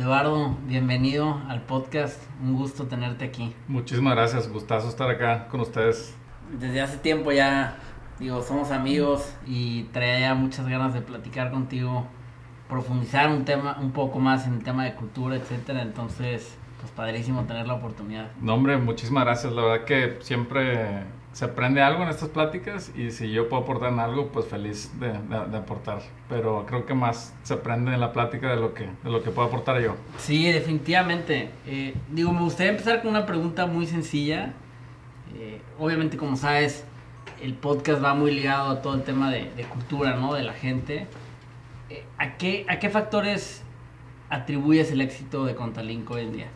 Eduardo, bienvenido al podcast. Un gusto tenerte aquí. Muchísimas gracias, gustazo estar acá con ustedes. Desde hace tiempo ya, digo, somos amigos y traía muchas ganas de platicar contigo, profundizar un tema, un poco más en el tema de cultura, etcétera. Entonces, pues padrísimo tener la oportunidad. No, hombre, muchísimas gracias. La verdad que siempre se aprende algo en estas pláticas y si yo puedo aportar en algo, pues feliz de, aportar. Pero creo que más se aprende en la plática de lo que, de lo que puedo aportar yo. Sí, definitivamente. Eh, digo, me gustaría empezar con una pregunta muy sencilla. Eh, obviamente, como sabes, el podcast va muy ligado a todo el tema de, cultura, ¿no? De la gente. Eh, ¿a, qué, ¿A qué factores atribuyes el éxito de Contalink hoy en día?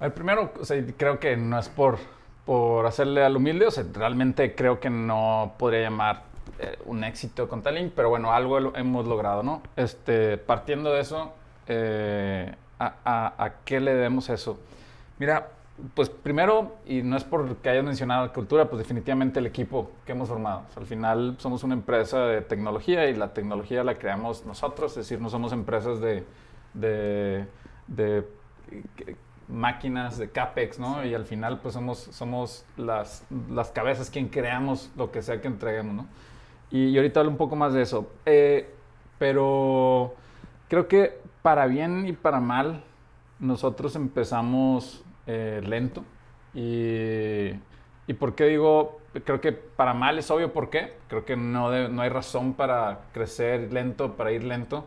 El primero, creo que no es por por hacerle al humilde, o sea, realmente creo que no podría llamar eh, un éxito con Talink, pero bueno, algo hemos logrado, ¿no? Este, partiendo de eso, eh, a, qué le debemos eso? Mira, pues primero, y no es porque hayas mencionado la cultura, pues definitivamente el equipo que hemos formado. al final somos una empresa de tecnología y la tecnología la creamos nosotros, es decir, no somos empresas de, de, de máquinas de CAPEX, ¿no? Y al final, pues somos, somos las, las cabezas quien creamos lo que sea que entreguemos, ¿no? Y, ahorita hablo un poco más de eso. Eh, pero creo que para bien y para mal, nosotros empezamos eh, lento. Y, y por qué digo, creo que para mal es obvio por qué. Creo que no, no hay razón para crecer lento, para ir lento.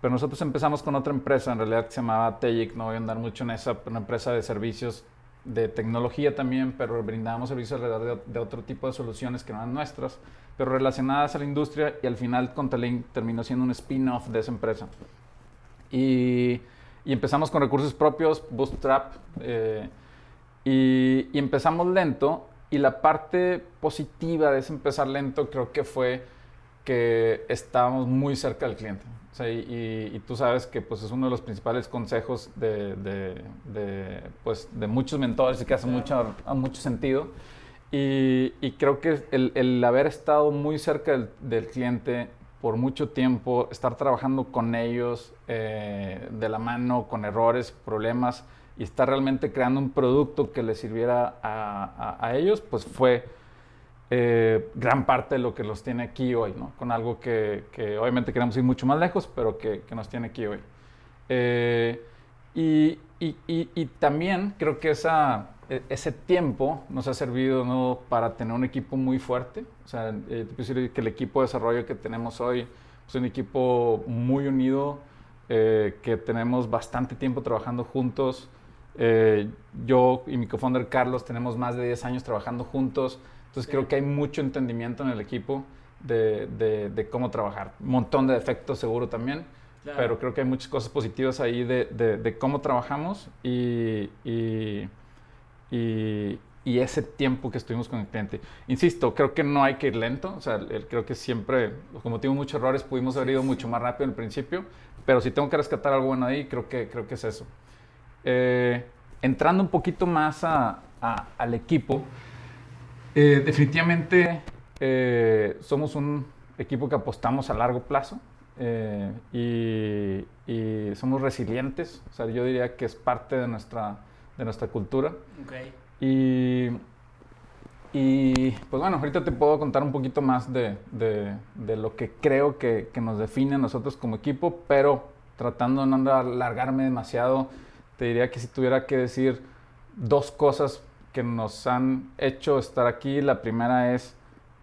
Pero nosotros empezamos con otra empresa, en realidad que se llamaba Tejic, no voy a andar mucho en esa, una empresa de servicios de tecnología también, pero brindábamos servicios alrededor de, otro tipo de soluciones que no eran nuestras, pero relacionadas a la industria y al final Contalink terminó siendo un spin-off de esa empresa. Y, y, empezamos con recursos propios, Bootstrap, eh, y, y empezamos lento y la parte positiva de ese empezar lento creo que fue que estábamos muy cerca del cliente y, tú sabes que pues, es uno de los principales consejos de, de, pues, de muchos mentores y que hace mucho, mucho sentido. Y, y creo que el, el, haber estado muy cerca del, del, cliente por mucho tiempo, estar trabajando con ellos eh, de la mano, con errores, problemas, y estar realmente creando un producto que les sirviera a, a, a ellos, pues fue eh, gran parte de lo que los tiene aquí hoy, ¿no? Con algo que, que obviamente queremos ir mucho más lejos, pero que, que nos tiene aquí hoy. Eh, y, y, y, también creo que esa, e, ese tiempo nos ha servido ¿no? para tener un equipo muy fuerte. O sea, eh, te decir que el equipo de desarrollo que tenemos hoy es un equipo muy unido, que tenemos bastante tiempo trabajando juntos. yo y mi cofounder Carlos tenemos más de 10 años trabajando juntos. Entonces creo que hay mucho entendimiento en el equipo de, de, cómo trabajar. Un montón de defectos seguro también, pero creo que hay muchas cosas positivas ahí de, de cómo trabajamos y, y, y, y, ese tiempo que estuvimos con el cliente. Insisto, creo que no hay que ir lento, o sea, creo que siempre, como tuvimos muchos errores, pudimos haber ido mucho más rápido al principio, pero si tengo que rescatar algo bueno ahí, creo que, creo que es eso. Eh, entrando un poquito más a, al equipo, eh, definitivamente eh, somos un equipo que apostamos a largo plazo eh, y, somos resilientes. O sea, yo diría que es parte de nuestra, de nuestra cultura. Y, y, pues bueno, ahorita te puedo contar un poquito más de, de, lo que creo que, que, nos define a nosotros como equipo, pero tratando de no alargarme demasiado, te diría que si tuviera que decir dos cosas que nos han hecho estar aquí. La primera es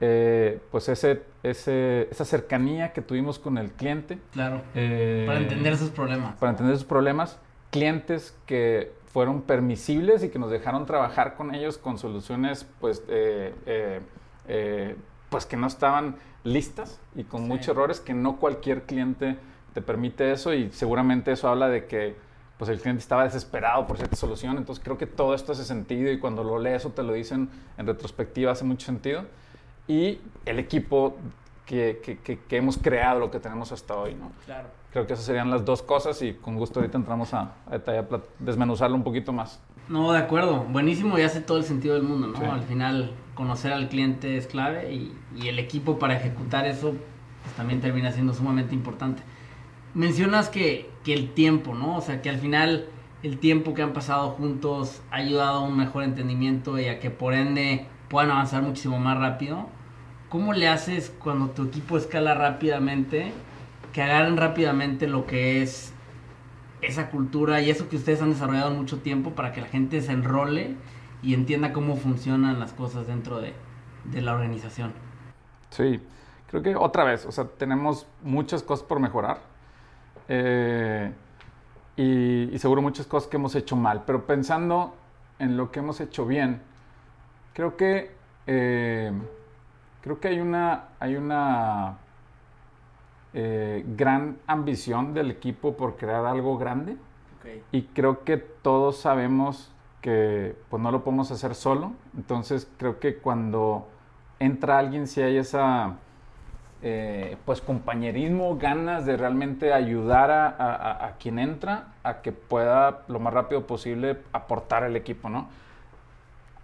eh, pues ese, ese, esa cercanía que tuvimos con el cliente. Claro. Eh, para entender sus problemas. Para entender sus problemas. Clientes que fueron permisibles y que nos dejaron trabajar con ellos con soluciones pues, eh, pues que no estaban listas y con muchos errores que no cualquier cliente te permite eso y seguramente eso habla de que pues el cliente estaba desesperado por cierta solución. Entonces creo que todo esto hace sentido y cuando lo lees o te lo dicen en retrospectiva hace mucho sentido. Y el equipo que, que, que, hemos creado, lo que tenemos hasta hoy, ¿no? Claro. Creo que esas serían las dos cosas y con gusto ahorita entramos a, a detallar, desmenuzarlo un poquito más. No, de acuerdo. Buenísimo y hace todo el sentido del mundo, ¿no? Al final, conocer al cliente es clave y, y el equipo para ejecutar eso pues, también termina siendo sumamente importante. Mencionas que, que el tiempo, ¿no? O sea, que al final el tiempo que han pasado juntos ha ayudado a un mejor entendimiento y a que por ende puedan avanzar muchísimo más rápido. ¿Cómo le haces cuando tu equipo escala rápidamente, que agarren rápidamente lo que es esa cultura y eso que ustedes han desarrollado mucho tiempo para que la gente se enrole y entienda cómo funcionan las cosas dentro de, de la organización? Sí, creo que otra vez, o sea, tenemos muchas cosas por mejorar. Eh, y, seguro muchas cosas que hemos hecho mal, pero pensando en lo que hemos hecho bien, creo que, eh, creo que hay una, hay una eh, gran ambición del equipo por crear algo grande. Y creo que todos sabemos que pues, no lo podemos hacer solo, entonces creo que cuando entra alguien si hay esa eh, pues compañerismo, ganas de realmente ayudar a, quien entra a que pueda lo más rápido posible aportar al equipo, ¿no?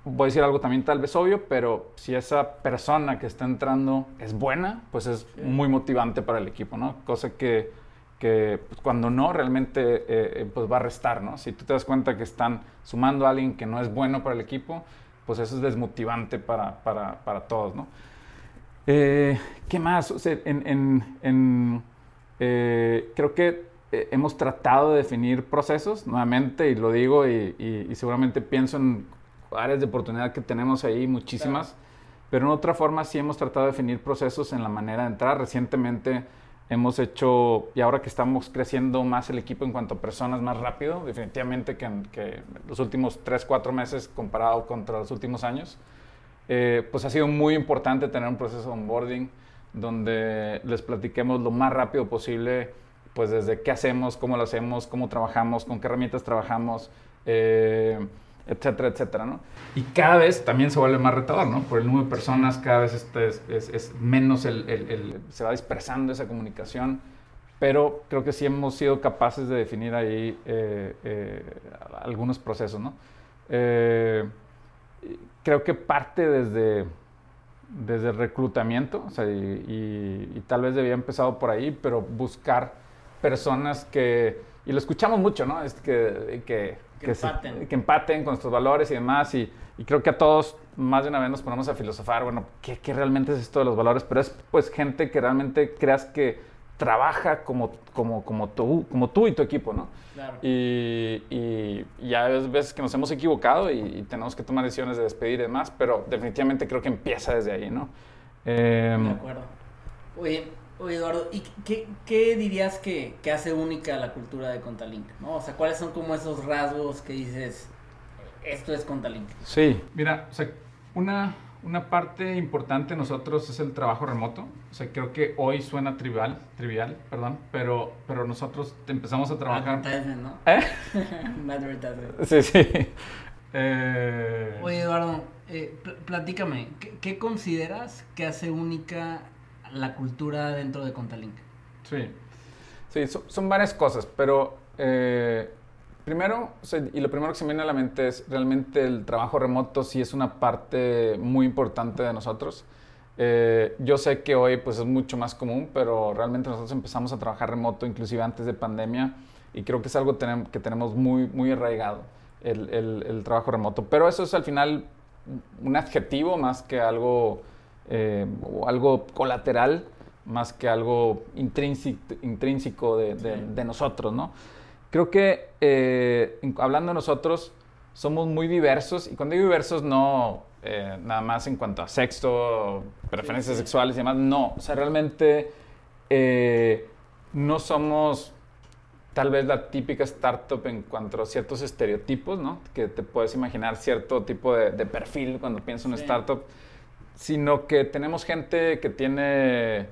Voy a decir algo también tal vez obvio, pero si esa persona que está entrando es buena, pues es muy motivante para el equipo, ¿no? Cosa que, que pues, cuando no, realmente eh, eh, pues va a restar, ¿no? Si tú te das cuenta que están sumando a alguien que no es bueno para el equipo, pues eso es desmotivante para, para, para todos, ¿no? Eh, ¿Qué más? en, eh, creo que eh, hemos tratado de definir procesos, nuevamente, y lo digo, y, seguramente pienso en áreas de oportunidad que tenemos ahí, muchísimas, pero en otra forma sí hemos tratado de definir procesos en la manera de entrar. Recientemente hemos hecho, y ahora que estamos creciendo más el equipo en cuanto a personas más rápido, definitivamente que, que los últimos 3, 4 meses comparado contra los últimos años, eh, pues ha sido muy importante tener un proceso de onboarding donde les platiquemos lo más rápido posible, pues desde qué hacemos, cómo lo hacemos, cómo trabajamos, con qué herramientas trabajamos, eh, etcétera, etcétera, ¿no? Y cada vez también se vuelve más retador, ¿no? Por el número de personas, cada vez este es, menos, el, se va dispersando esa comunicación, pero creo que sí hemos sido capaces de definir ahí eh, algunos procesos, ¿no? Creo que parte desde, desde el reclutamiento, y, tal vez debía empezado por ahí, pero buscar personas que, y lo escuchamos mucho, ¿no? Es que, que, que, empaten. que empaten con nuestros valores y demás, y, creo que a todos más de una vez nos ponemos a filosofar, bueno, ¿qué, ¿qué, realmente es esto de los valores? Pero es pues gente que realmente creas que trabaja como, como, como, tú, como tú y tu equipo, ¿no? Y, y, ya es veces que nos hemos equivocado y, tenemos que tomar decisiones de despedir y demás, pero definitivamente creo que empieza desde ahí, ¿no? Em, de acuerdo. Oye, oye, Eduardo, ¿y qué, qué dirías que, que, hace única la cultura de Contalink? ¿no? O sea, ¿cuáles son como esos rasgos que dices, esto es Contalink? Sí, mira, o sea, una una parte importante de nosotros es el trabajo remoto. O sea, creo que hoy suena trivial, trivial, perdón, pero, pero nosotros empezamos a trabajar... ¿no? ¿Eh? sí, sí. Eh... Oye, Eduardo, eh, platícame, ¿qué, consideras que hace única la cultura dentro de Contalink? Sí, sí, son, varias cosas, pero... Eh, Primero, y lo primero que se me viene a la mente es realmente el trabajo remoto sí es una parte muy importante de nosotros. Eh, yo sé que hoy pues es mucho más común, pero realmente nosotros empezamos a trabajar remoto inclusive antes de pandemia y creo que es algo que tenemos muy, muy arraigado, el, el, trabajo remoto. Pero eso es al final un adjetivo más que algo, eh, algo colateral, más que algo intrínseco, intrínseco de, de, de nosotros, ¿no? Creo que eh, hablando de nosotros, somos muy diversos y cuando digo diversos no eh, nada más en cuanto a sexo, preferencias sexuales y demás, no, o sea, realmente eh, no somos tal vez la típica startup en cuanto a ciertos estereotipos, ¿no? Que te puedes imaginar cierto tipo de, perfil cuando piensas en una startup, sino que tenemos gente que tiene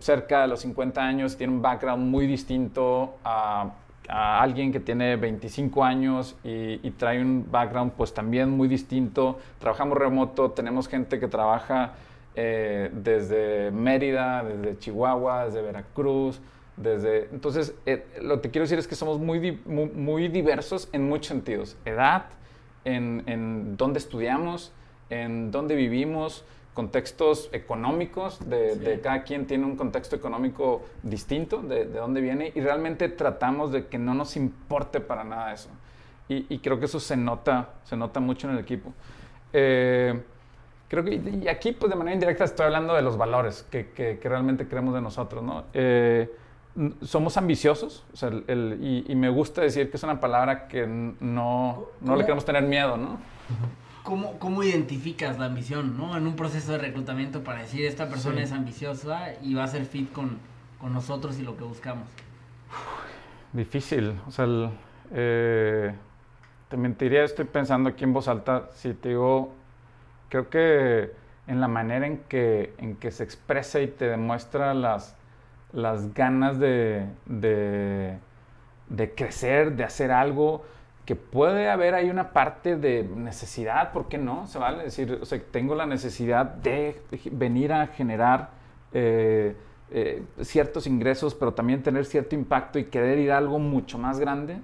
cerca de los 50 años, tiene un background muy distinto a a alguien que tiene 25 años y, trae un background pues también muy distinto. Trabajamos remoto, tenemos gente que trabaja eh, desde Mérida, desde Chihuahua, desde Veracruz, desde... Entonces, eh, lo que quiero decir es que somos muy, muy, diversos en muchos sentidos. Edad, en, en dónde estudiamos, en dónde vivimos, contextos económicos, de, cada quien tiene un contexto económico distinto, de, de, dónde viene, y realmente tratamos de que no nos importe para nada eso. Y, creo que eso se nota, se nota mucho en el equipo. Eh, creo que, y aquí, pues de manera indirecta, estoy hablando de los valores que, que, realmente creemos de nosotros, ¿no? Eh, somos ambiciosos, o sea, el, y, me gusta decir que es una palabra que no, no le queremos tener miedo, ¿no? ¿Cómo, ¿Cómo, identificas la ambición, ¿no? En un proceso de reclutamiento para decir esta persona es ambiciosa y va a ser fit con, con, nosotros y lo que buscamos. Difícil, o sea, eh, te mentiría, estoy pensando aquí en voz alta, si te digo, creo que en la manera en que, en que se expresa y te demuestra las, las ganas de, de, de crecer, de hacer algo, que puede haber ahí una parte de necesidad, ¿por qué no? Se vale decir, o sea, tengo la necesidad de venir a generar eh, eh, ciertos ingresos, pero también tener cierto impacto y querer ir a algo mucho más grande.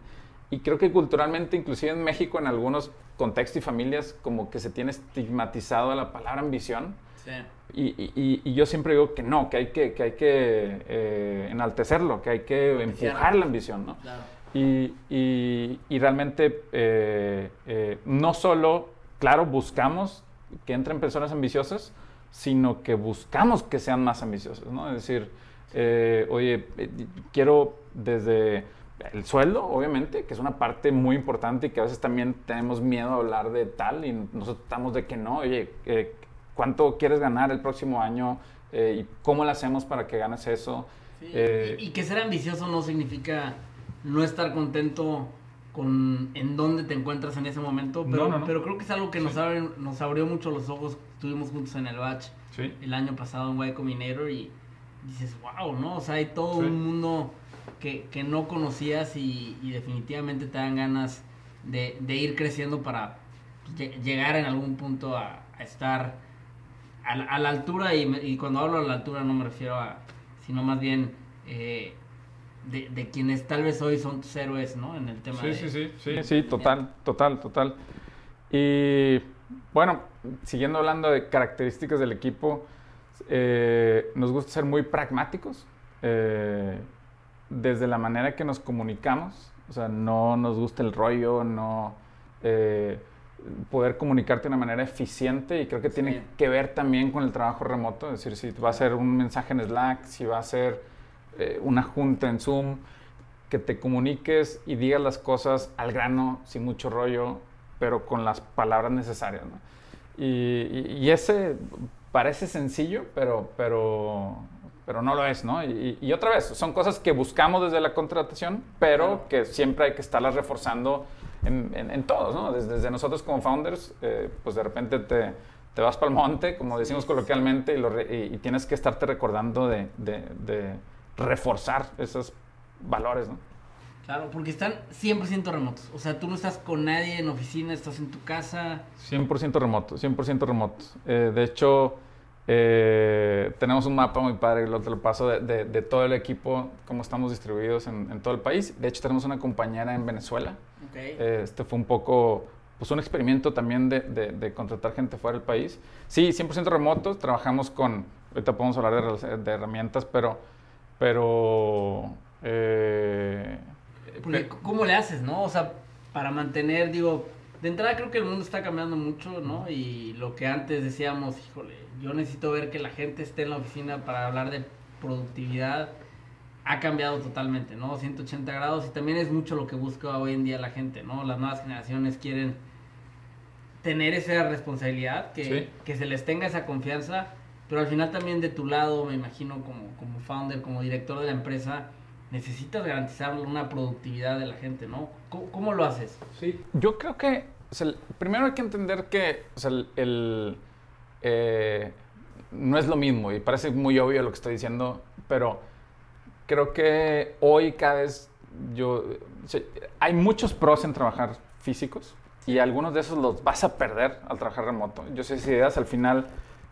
Y creo que culturalmente, inclusive en México, en algunos contextos y familias, como que se tiene estigmatizado la palabra ambición. Sí. Y, y, yo siempre digo que no, que hay que, que, hay que eh, enaltecerlo, que hay que empujar la ambición, ¿no? Claro. Y, y, realmente eh, eh, no solo, claro, buscamos que entren personas ambiciosas, sino que buscamos que sean más ambiciosas, ¿no? Es decir, oye, quiero desde el sueldo, obviamente, que es una parte muy importante y que a veces también tenemos miedo a hablar de tal y nosotros estamos de que no, oye, eh, ¿cuánto quieres ganar el próximo año? Eh, ¿Y cómo lo hacemos para que ganes eso? Eh, y, que ser ambicioso no significa no estar contento con en dónde te encuentras en ese momento, pero, pero creo que es algo que nos, nos abrió mucho los ojos. Estuvimos juntos en el batch el año pasado en Y Combinator y dices, wow, ¿no? O sea, hay todo un mundo que, que no conocías y, definitivamente te dan ganas de, de ir creciendo para llegar en algún punto a, estar a, la altura y, cuando hablo a la altura no me refiero a, sino más bien eh, de, de, quienes tal vez hoy son tus héroes, ¿no? En el tema sí, Sí, sí, sí, sí, total, total, total. Y bueno, siguiendo hablando de características del equipo, eh, nos gusta ser muy pragmáticos. Eh, desde la manera que nos comunicamos, o sea, no nos gusta el rollo, no eh, poder comunicarte de una manera eficiente y creo que tiene que ver también con el trabajo remoto, es decir, si va a ser un mensaje en Slack, si va a ser eh, una junta en Zoom, que te comuniques y digas las cosas al grano, sin mucho rollo, pero con las palabras necesarias. ¿no? Y, y, ese parece sencillo, pero, pero pero no lo es, ¿no? Y, otra vez, son cosas que buscamos desde la contratación, pero que siempre hay que estarlas reforzando en, en, todos, ¿no? Desde, nosotros como founders, eh, pues de repente te, te vas para el monte, como decimos coloquialmente, y, y, tienes que estarte recordando de, de, de, reforzar esos valores, ¿no? Claro, porque están 100% remotos. O sea, tú no estás con nadie en oficina, estás en tu casa. 100% remoto, 100% remoto. Eh, de hecho, eh, tenemos un mapa muy padre, lo te lo paso, de, de, todo el equipo, cómo estamos distribuidos en, en, todo el país. De hecho, tenemos una compañera en Venezuela. Eh, este fue un poco, pues un experimento también de, de, contratar gente fuera del país. Sí, 100% remotos, trabajamos con, ahorita podemos hablar de, herramientas, pero, pero... Eh, ¿Cómo le haces, no? O sea, para mantener, digo, de entrada creo que el mundo está cambiando mucho, ¿no? Y lo que antes decíamos, híjole, yo necesito ver que la gente esté en la oficina para hablar de productividad, ha cambiado totalmente, ¿no? 180 grados y también es mucho lo que busca hoy en día la gente, ¿no? Las nuevas generaciones quieren tener esa responsabilidad, que, que se les tenga esa confianza, pero al final también de tu lado, me imagino como, como founder, como director de la empresa, necesitas garantizar una productividad de la gente, ¿no? ¿Cómo, lo haces? Sí, yo creo que, primero hay que entender que el, eh, no es lo mismo y parece muy obvio lo que estoy diciendo, pero creo que hoy cada vez yo, hay muchos pros en trabajar físicos y algunos de esos los vas a perder al trabajar remoto. Yo sé si ideas al final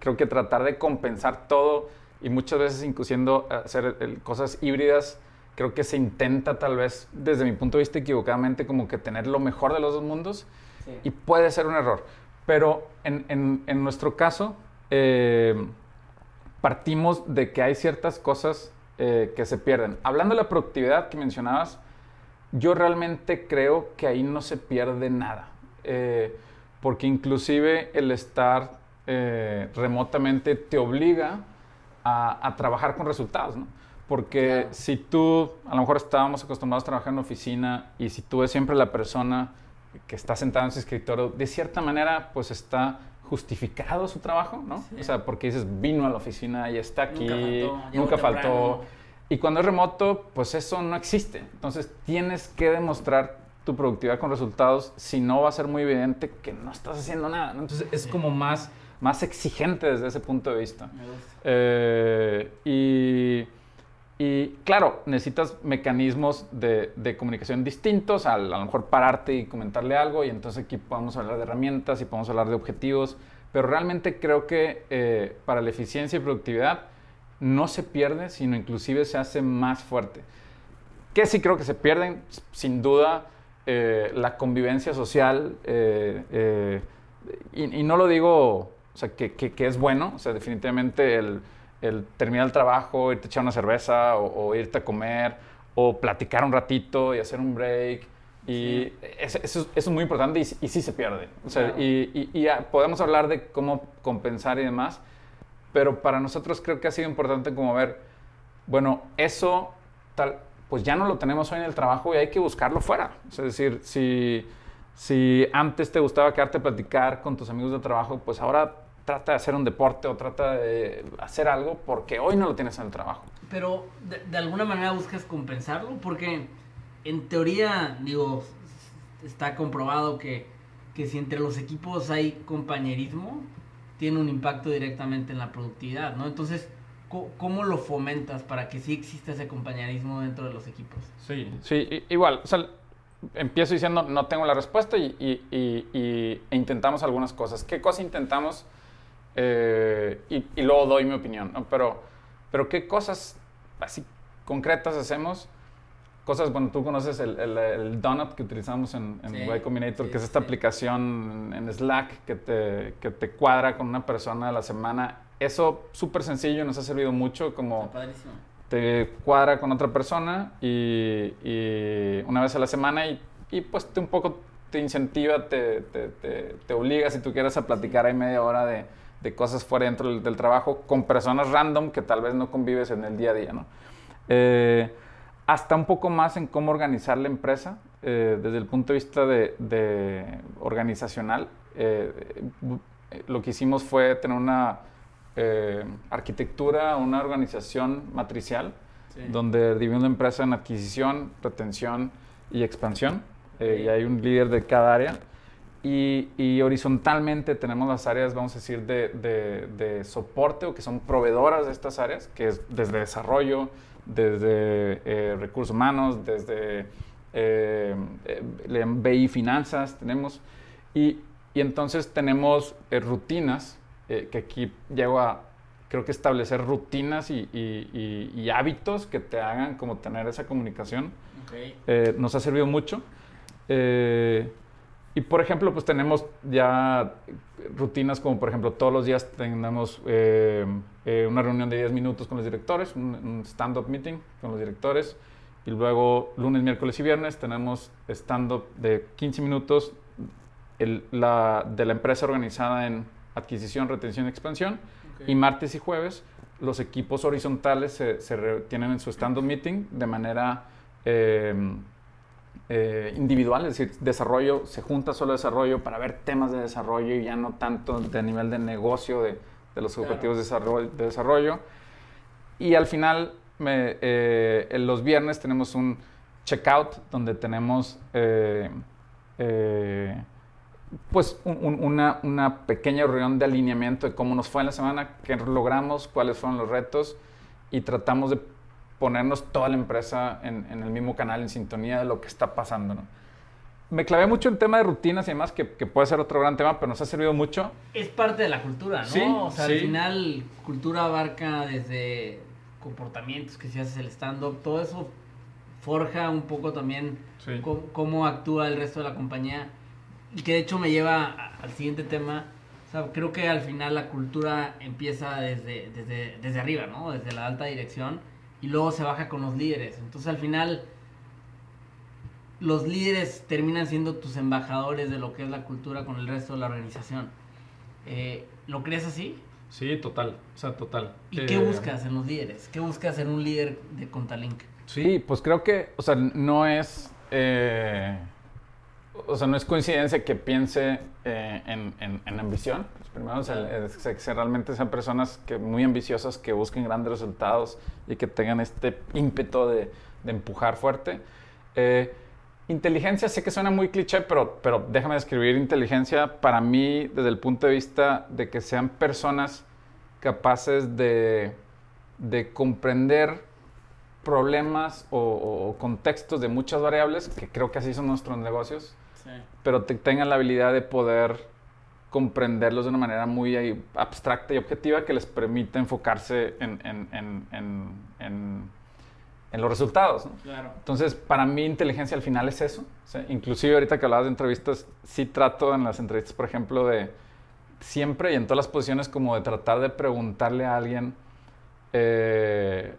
creo que tratar de compensar todo y muchas veces inclusive hacer cosas híbridas creo que se intenta tal vez, desde mi punto de vista equivocadamente, como que tener lo mejor de los dos mundos y puede ser un error. Pero en, en, nuestro caso, eh, partimos de que hay ciertas cosas eh, que se pierden. Hablando de la productividad que mencionabas, yo realmente creo que ahí no se pierde nada. Eh, porque inclusive el estar remotamente te obliga a, trabajar con resultados, ¿no? Porque si tú, a lo mejor estábamos acostumbrados a trabajar en oficina y si tú eres siempre la persona que está sentada en su escritorio, de cierta manera, pues está justificado su trabajo, ¿no? O sea, porque dices, vino a la oficina y está aquí, nunca faltó. Y cuando es remoto, pues eso no existe. Entonces tienes que demostrar tu productividad con resultados, si no va a ser muy evidente que no estás haciendo nada. Entonces es como más, más exigente desde ese punto de vista. Eh, y y claro, necesitas mecanismos de, comunicación distintos, a, lo mejor pararte y comentarle algo y entonces aquí podemos hablar de herramientas y podemos hablar de objetivos, pero realmente creo que eh, para la eficiencia y productividad no se pierde, sino inclusive se hace más fuerte. Que sí creo que se pierden, sin duda, eh, la convivencia social, y, no lo digo, o sea, que, que es bueno, o sea, definitivamente el el terminar el trabajo, irte a echar una cerveza o, irte a comer o platicar un ratito y hacer un break. Y eso, es muy importante y, y sí se pierde. O sea, y, y, podemos hablar de cómo compensar y demás, pero para nosotros creo que ha sido importante como ver, bueno, eso tal, pues ya no lo tenemos hoy en el trabajo y hay que buscarlo fuera. es decir, si, si antes te gustaba quedarte a platicar con tus amigos de trabajo, pues ahora trata de hacer un deporte o trata de hacer algo porque hoy no lo tienes en el trabajo. Pero de, alguna manera buscas compensarlo porque en teoría, digo, está comprobado que, que si entre los equipos hay compañerismo, tiene un impacto directamente en la productividad, ¿no? Entonces, ¿cómo lo fomentas para que sí exista ese compañerismo dentro de los equipos? Sí, sí, igual, o sea, empiezo diciendo no tengo la respuesta y, y, y, e intentamos algunas cosas. ¿Qué cosa intentamos? Eh, y, luego doy mi opinión, Pero, pero ¿qué cosas así concretas hacemos? Cosas, bueno, tú conoces el, el, Donut que utilizamos en, en Y Combinator, que es esta aplicación en Slack que te, que te cuadra con una persona a la semana. Eso súper sencillo, nos ha servido mucho como... Te cuadra con otra persona y, y, una vez a la semana y, y pues te un poco te incentiva, te, te, te, te obliga si tú quieres a platicar ahí media hora de de cosas fuera dentro del, trabajo con personas random que tal vez no convives en el día a día, ¿no? Eh, hasta un poco más en cómo organizar la empresa eh, desde el punto de vista de, organizacional. Eh, lo que hicimos fue tener una arquitectura, una organización matricial, donde dividimos la empresa en adquisición, retención y expansión. Y hay un líder de cada área. Y, horizontalmente tenemos las áreas, vamos a decir, de, soporte o que son proveedoras de estas áreas, que es desde desarrollo, desde eh, recursos humanos, desde eh, eh BI finanzas tenemos. Y, entonces tenemos eh, rutinas, que aquí llego a, creo que establecer rutinas y, hábitos que te hagan como tener esa comunicación. nos ha servido mucho. Y por ejemplo, pues tenemos ya rutinas como por ejemplo todos los días tenemos eh, eh, una reunión de 10 minutos con los directores, un, stand-up meeting con los directores. Y luego lunes, miércoles y viernes tenemos stand-up de 15 minutos la, de la empresa organizada en adquisición, retención y expansión. Y martes y jueves los equipos horizontales se, se tienen en su stand-up meeting de manera... Eh, eh, individual, es decir, desarrollo, se junta solo desarrollo para ver temas de desarrollo y ya no tanto de nivel de negocio de, los objetivos de, desarrollo, Y al final, eh, en los viernes tenemos un checkout donde tenemos eh, pues una, una, pequeña reunión de alineamiento de cómo nos fue en la semana, qué logramos, cuáles fueron los retos y tratamos de ponernos toda la empresa en, el mismo canal, en sintonía de lo que está pasando. ¿no? Me clavé mucho en tema de rutinas y demás, que, puede ser otro gran tema, pero nos ha servido mucho. Es parte de la cultura, ¿no? Sí, o sea, al final, cultura abarca desde comportamientos, que si haces el stand-up, todo eso forja un poco también cómo, actúa el resto de la compañía. Y que de hecho me lleva al siguiente tema. O sea, creo que al final la cultura empieza desde, desde, desde arriba, ¿no? Desde la alta dirección y luego se baja con los líderes. Entonces al final los líderes terminan siendo tus embajadores de lo que es la cultura con el resto de la organización. Eh, ¿Lo crees así? Sí, total, o sea, total. ¿Y qué Eh, buscas en los líderes? ¿Qué buscas en un líder de Contalink? Sí, pues creo que, o sea, no es, eh, o sea, no es coincidencia que piense eh, en, en- en ambición. Pues primero, o sea, es que realmente sean personas que muy ambiciosas, que busquen grandes resultados y que tengan este ímpetu de, de empujar fuerte. Eh, inteligencia, sé que suena muy cliché, pero, pero déjame describir inteligencia para mí desde el punto de vista de que sean personas capaces de, de comprender problemas o- o contextos de muchas variables, que creo que así son nuestros negocios, Sí. pero te tengan la habilidad de poder comprenderlos de una manera muy abstracta y objetiva que les permite enfocarse en, en- en- en- en- en los resultados. ¿no? Claro. Entonces, para mí inteligencia al final es eso. O sea, inclusive ahorita que hablabas de entrevistas, sí trato en las entrevistas, por ejemplo, de siempre y en todas las posiciones como de tratar de preguntarle a alguien eh,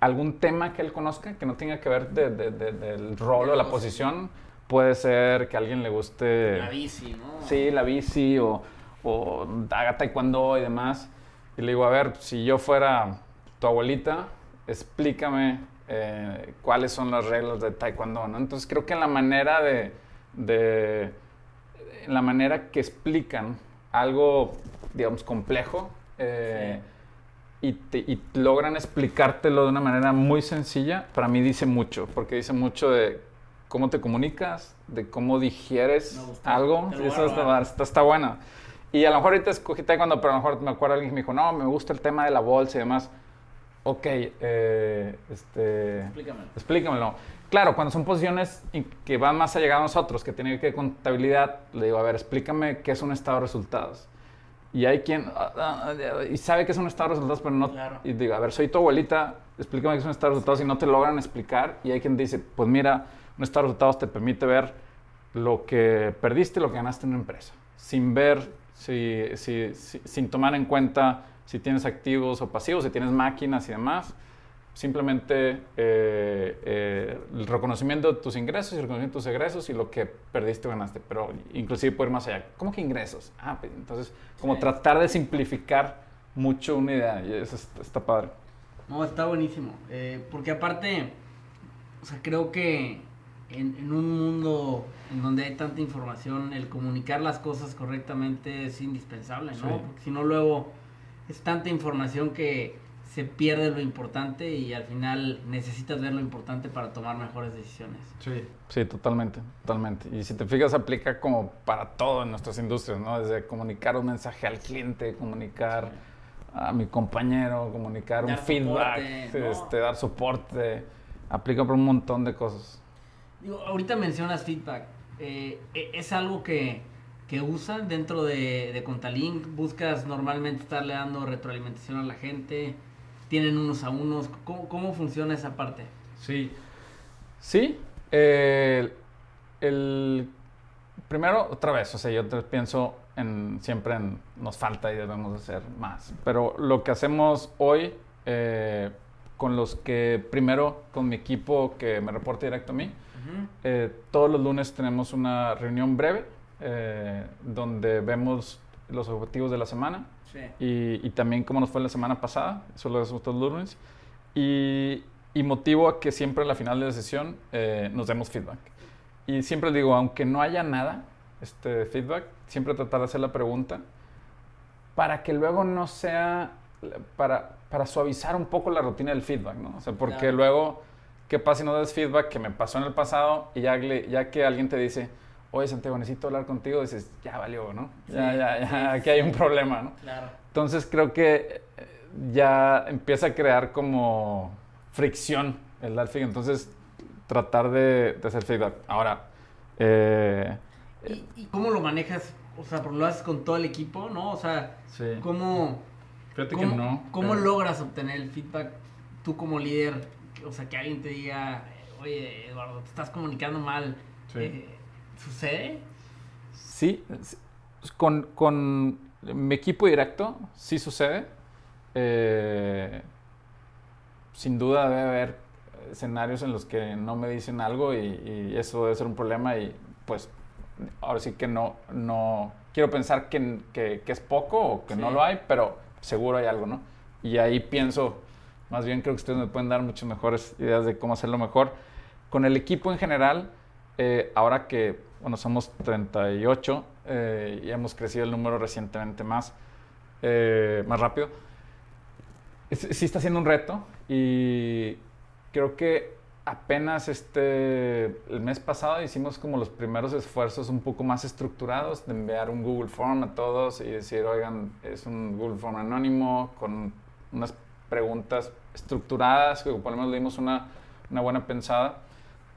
algún tema que él conozca que no tenga que ver de- de- de- del rol o la posición. Puede ser que a alguien le guste... La bici, ¿no? Sí, la bici o, o haga taekwondo y demás. Y le digo, a ver, si yo fuera tu abuelita, explícame eh, cuáles son las reglas de taekwondo, ¿no? Entonces creo que en la manera de, de- en la manera que explican algo, digamos, complejo, eh, y, te- y logran explicártelo de una manera muy sencilla, para mí dice mucho, porque dice mucho de cómo te comunicas, de cómo digieres algo. Sí, a eso está, está, está buena. Y a lo mejor ahorita escogí taekwondo, pero a lo mejor me acuerdo alguien que me dijo, no, me gusta el tema de la bolsa y demás. Ok, eh, este... Explícamelo. Explícamelo. Claro, cuando son posiciones que van más allá de nosotros, que tienen que ver con contabilidad, le digo, a ver, explícame qué es un estado de resultados. Y hay quien ah, ah, ah, y sabe que es un estado de resultados, pero no. Claro. Y digo, a ver, soy tu abuelita, explícame qué es un estado de resultados y no te logran explicar. Y hay quien dice, pues mira, un estado de resultados te permite ver lo que perdiste y lo que ganaste en una empresa, sin ver, si, si- si- sin tomar en cuenta si tienes activos o pasivos, si tienes máquinas y demás. Simplemente eh, eh, el reconocimiento de tus ingresos y el reconocimiento de tus egresos y lo que perdiste o ganaste. Pero inclusive puede ir más allá. ¿Cómo que ingresos? Ah, pues, entonces, como Sí. tratar de simplificar mucho una idea. Y eso está, está padre. No, está buenísimo. Eh, porque aparte, o sea, creo que en, en un mundo en donde hay tanta información, el comunicar las cosas correctamente es indispensable, ¿no? Sí. Porque si no, luego es tanta información que se pierde lo importante y al final necesitas ver lo importante para tomar mejores decisiones. Sí. Sí, totalmente, totalmente. Y si te fijas, aplica como para todo en nuestras industrias, ¿no? Desde comunicar un mensaje al cliente, comunicar a mi compañero, comunicar un feedback, soporte, ¿no? este, dar soporte. Aplica para un montón de cosas. Digo, ahorita mencionas feedback. Eh, e- ¿Es algo que, que usan dentro de, Contalink? ¿Buscas normalmente estarle dando retroalimentación a la gente? ¿Tienen unos a unos? ¿Cómo, cómo funciona esa parte? Sí. Sí. eh, el, primero, otra vez, o sea, yo pienso en, siempre en nos falta y debemos hacer más. Pero lo que hacemos hoy, eh, con los que, primero, con mi equipo que me reporta directo a mí, eh, todos los lunes tenemos una reunión breve eh, donde vemos los objetivos de la semana Sí. y, y también cómo nos fue la semana pasada, eso lo hacemos todos los lunes, y, y motivo a que siempre a la final de la sesión eh, nos demos feedback. Y siempre digo, aunque no haya nada, este feedback, siempre tratar de hacer la pregunta para que luego no sea, para, para suavizar un poco la rutina del feedback, ¿no? O sea, porque Claro. luego, ¿qué pasa si no das feedback que me pasó en el pasado y ya, le- ya que alguien te dice, oye Santiago, necesito hablar contigo, dices, ya valió, ¿no? Ya, Sí, ya, ya, sí, aquí hay un problema, ¿no? Claro. Entonces creo que eh, ya empieza a crear como fricción el dar feedback. Entonces tratar de, de hacer feedback. Ahora, eh, ¿Y, y cómo lo manejas? O sea, lo haces con todo el equipo, ¿no? O sea, ¿cómo, fíjate cómo, cómo pero- logras obtener el feedback tú como líder? O sea, que alguien te diga, oye, Eduardo, te estás comunicando mal. Sí. Eh, ¿Sucede? Sí, con, con mi equipo directo sí sucede. Eh, sin duda debe haber escenarios en los que no me dicen algo y, eso debe ser un problema y pues ahora sí que no, no quiero pensar que, que, es poco o que no lo hay, pero seguro hay algo, ¿no? Y ahí pienso, más bien creo que ustedes me pueden dar muchas mejores ideas de cómo hacerlo mejor. Con el equipo en general, eh, ahora que, bueno, somos 38 eh, y hemos crecido el número recientemente más, eh, más rápido, sí está siendo un reto y creo que apenas este, el mes pasado hicimos como los primeros esfuerzos un poco más estructurados de enviar un Google Form a todos y decir, oigan, es un Google Form anónimo con unas preguntas estructuradas, que por lo menos le dimos una, una buena pensada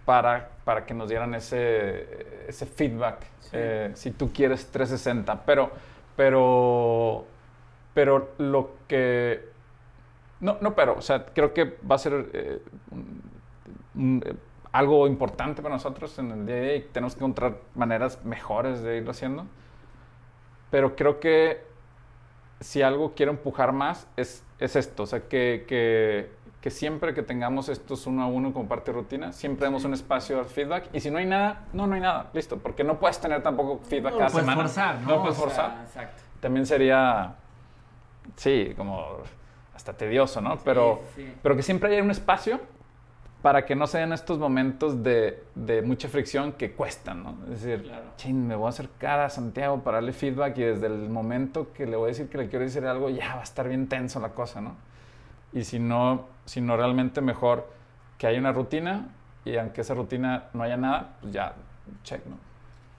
para, para que nos dieran ese, ese feedback, eh, si tú quieres 360. Pero, pero, pero lo que... No, no, pero, o sea, creo que va a ser eh, algo importante para nosotros en el día de hoy. Tenemos que encontrar maneras mejores de irlo haciendo. Pero creo que si algo quiero empujar más es, es esto, o sea, que, que, que, siempre que tengamos estos uno a uno como parte de rutina, siempre demos un espacio de feedback y si no hay nada, no, no hay nada, listo, porque no puedes tener tampoco feedback cada semana. Forzar, ¿no? no puedes forzar, exacto. También sería, sí, como hasta tedioso, ¿no? Pero, pero que siempre haya un espacio para que no sean estos momentos de, de, mucha fricción que cuestan, ¿no? Es decir, claro. me voy a acercar a Santiago para darle feedback y desde el momento que le voy a decir que le quiero decir algo, ya va a estar bien tenso la cosa, ¿no? Y si no, si no realmente mejor que haya una rutina y aunque esa rutina no haya nada, pues ya, check, ¿no?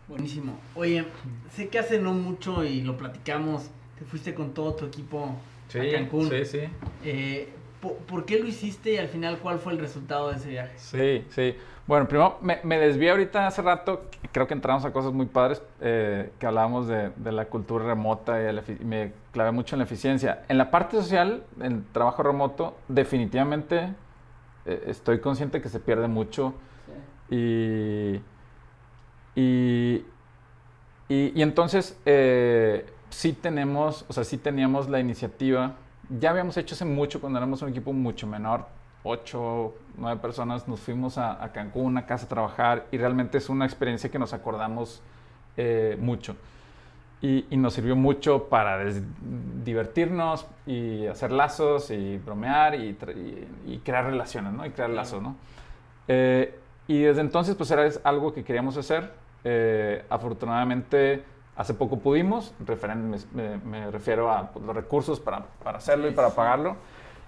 Buenísimo. Oye, sé que hace no mucho y lo platicamos, te fuiste con todo tu equipo a Cancún. Sí, sí. Eh, ¿Por, qué lo hiciste y al final cuál fue el resultado de ese viaje? Sí, sí. Bueno, primero me, me desvié ahorita hace rato, creo que entramos a cosas muy padres, eh, que hablábamos de, de, la cultura remota y, me clavé mucho en la eficiencia. En la parte social, en trabajo remoto, definitivamente eh, estoy consciente que se pierde mucho y, y, y, entonces eh, sí tenemos, o sea, sí teníamos la iniciativa ya habíamos hecho hace mucho cuando éramos un equipo mucho menor, ocho, nueve personas, nos fuimos a, Cancún, a casa a trabajar y realmente es una experiencia que nos acordamos eh, mucho. Y, nos sirvió mucho para divertirnos y hacer lazos y bromear y, crear relaciones, ¿no? Y crear lazos, ¿no? Eh, y desde entonces, pues era algo que queríamos hacer. Eh, afortunadamente, Hace poco pudimos, me, refiero a pues, los recursos para, para hacerlo y para pagarlo.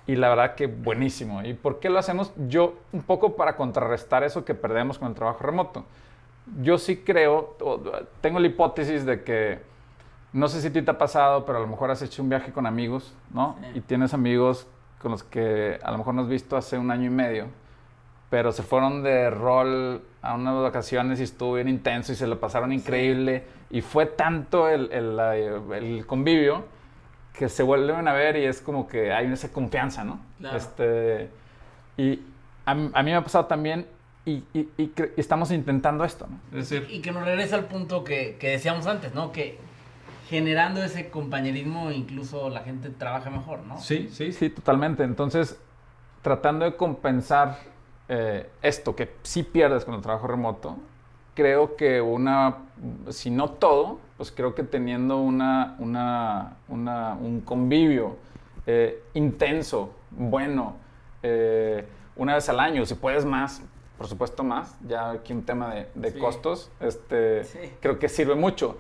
Y la verdad que buenísimo. ¿Y por qué lo hacemos? Yo, un poco para contrarrestar eso que perdemos con el trabajo remoto. Yo sí creo, tengo la hipótesis de que, no sé si a ti te ha pasado, pero a lo mejor has hecho un viaje con amigos, ¿no? Y tienes amigos con los que a lo mejor no has visto hace un año y medio, pero se fueron de rol a unas vacaciones y estuvo bien intenso y se lo pasaron increíble. Y fue tanto el, el, convivio que se vuelven a ver y es como que hay esa confianza, ¿no? Este, y a, mí me ha pasado también y, y, y, estamos intentando esto, ¿no? Es decir, y que nos regresa al punto que, que, decíamos antes, ¿no? Que generando ese compañerismo incluso la gente trabaja mejor, ¿no? Sí, sí, sí, totalmente. Entonces, tratando de compensar eh, esto que sí pierdes con el trabajo remoto, creo que una, si no todo, pues creo que teniendo una, una, una un convivio eh, intenso, bueno, eh, una vez al año, si puedes más, por supuesto más, ya aquí un tema de, de costos, este, creo que sirve mucho.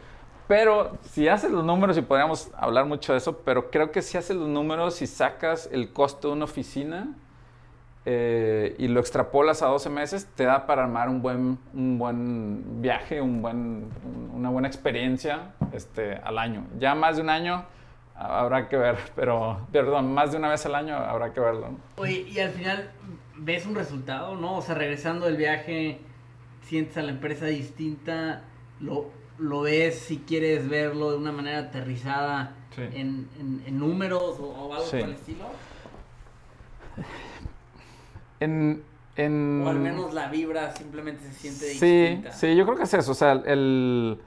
Pero si haces los números, y podríamos hablar mucho de eso, pero creo que si haces los números y sacas el costo de una oficina, eh, y lo extrapolas a 12 meses, te da para armar un buen, un buen viaje, un buen, una buena experiencia este, al año. Ya más de un año habrá que ver, pero, perdón, más de una vez al año habrá que verlo. Oye, y al final ves un resultado, ¿no? O sea, regresando del viaje, sientes a la empresa distinta, lo, lo ves si quieres verlo de una manera aterrizada en, en, números o, algo por el estilo. En, o al menos la vibra simplemente se siente sí, distinta. Sí, yo creo que es eso. O sea, el,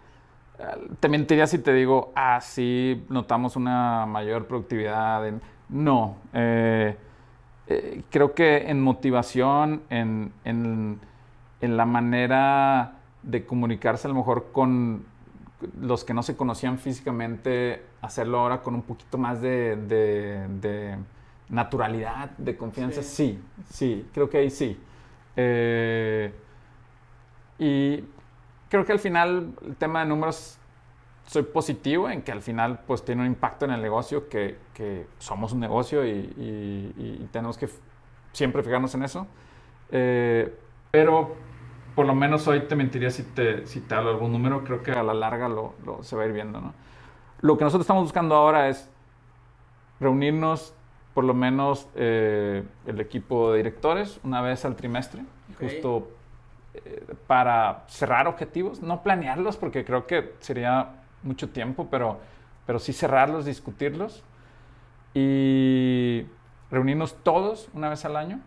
te mentiría si te digo, ah, sí, notamos una mayor productividad. No. Eh, eh, creo que en motivación, en, en, la manera de comunicarse a lo mejor con los que no se conocían físicamente, hacerlo ahora con un poquito más de, naturalidad, de confianza, sí. sí, creo que ahí sí. Eh, y creo que al final el tema de números soy positivo en que al final pues tiene un impacto en el negocio, que, que somos un negocio y, tenemos que siempre fijarnos en eso. Eh, pero por lo menos hoy te mentiría si te, si te hablo algún número, creo que a la larga lo, se va a ir viendo. ¿no? Lo que nosotros estamos buscando ahora es reunirnos por lo menos eh, el equipo de directores una vez al trimestre, justo eh, para cerrar objetivos, no planearlos porque creo que sería mucho tiempo, pero, pero sí cerrarlos, discutirlos. Y reunirnos todos una vez al año.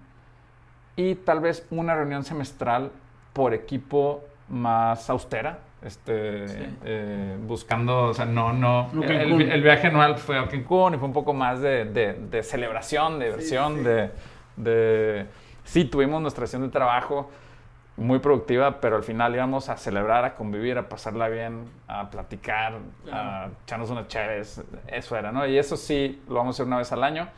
Y tal vez una reunión semestral por equipo más austera, este, eh, buscando, o sea, no, no, el, viaje anual fue a Cancún y fue un poco más de, de, celebración, de diversión, de, de, sí, tuvimos nuestra sesión de trabajo, muy productiva, pero al final íbamos a celebrar, a convivir, a pasarla bien, a platicar, a echarnos unas chaves, eso era, ¿no? Y eso sí, lo vamos a hacer una vez al año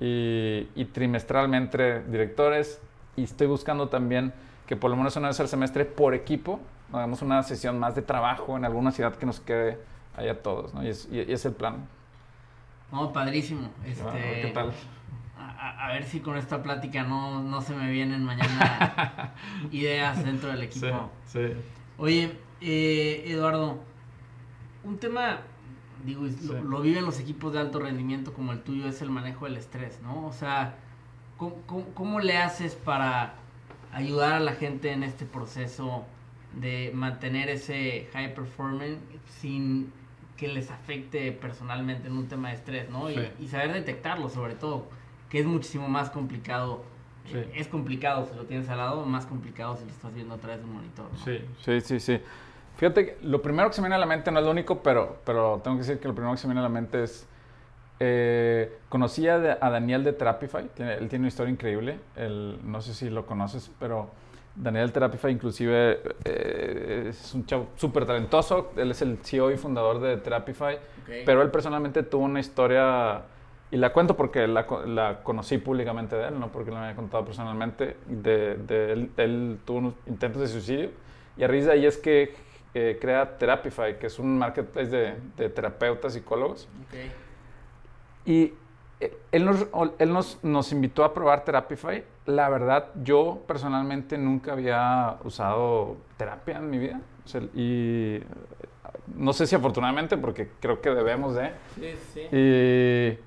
y, trimestralmente directores y estoy buscando también que por lo menos una vez al semestre por equipo hagamos una sesión más de trabajo en alguna ciudad que nos quede allá todos, ¿no? Y es, y es el plan. No, padrísimo. Este, ¿Qué tal? a, ver si con esta plática no, no se me vienen mañana ideas dentro del equipo. Sí, Oye, eh, Eduardo, un tema, digo, lo, viven los equipos de alto rendimiento como el tuyo, es el manejo del estrés, ¿no? O sea, ¿cómo, cómo le haces para ayudar a la gente en este proceso de mantener ese high performance sin que les afecte personalmente en un tema de estrés, ¿no? Y, y, saber detectarlo sobre todo que es muchísimo más complicado. Es complicado si lo tienes al lado, más complicado si lo estás viendo a través de un monitor. Sí, sí, sí, sí. Fíjate que lo primero que se me viene a la mente no es lo único, pero, pero tengo que decir que lo primero que se me viene a la mente es. Eh, conocí a, Daniel de Therapify, él tiene una historia increíble, no sé si lo conoces, pero Daniel Therapify inclusive eh, es un chavo súper talentoso, él es el CEO y fundador de Therapify, pero él personalmente tuvo una historia y la cuento porque la, la, conocí públicamente de él, no porque la había contado personalmente. De, de él, tuvo unos intentos de suicidio. Y a raíz de ahí es que eh, crea Therapify, que es un marketplace de, de terapeutas, psicólogos. Okay. Y él, nos, él nos, nos, invitó a probar Therapify. La verdad, yo personalmente nunca había usado terapia en mi vida. y no sé si afortunadamente, porque creo que debemos de. Sí, sí. Y,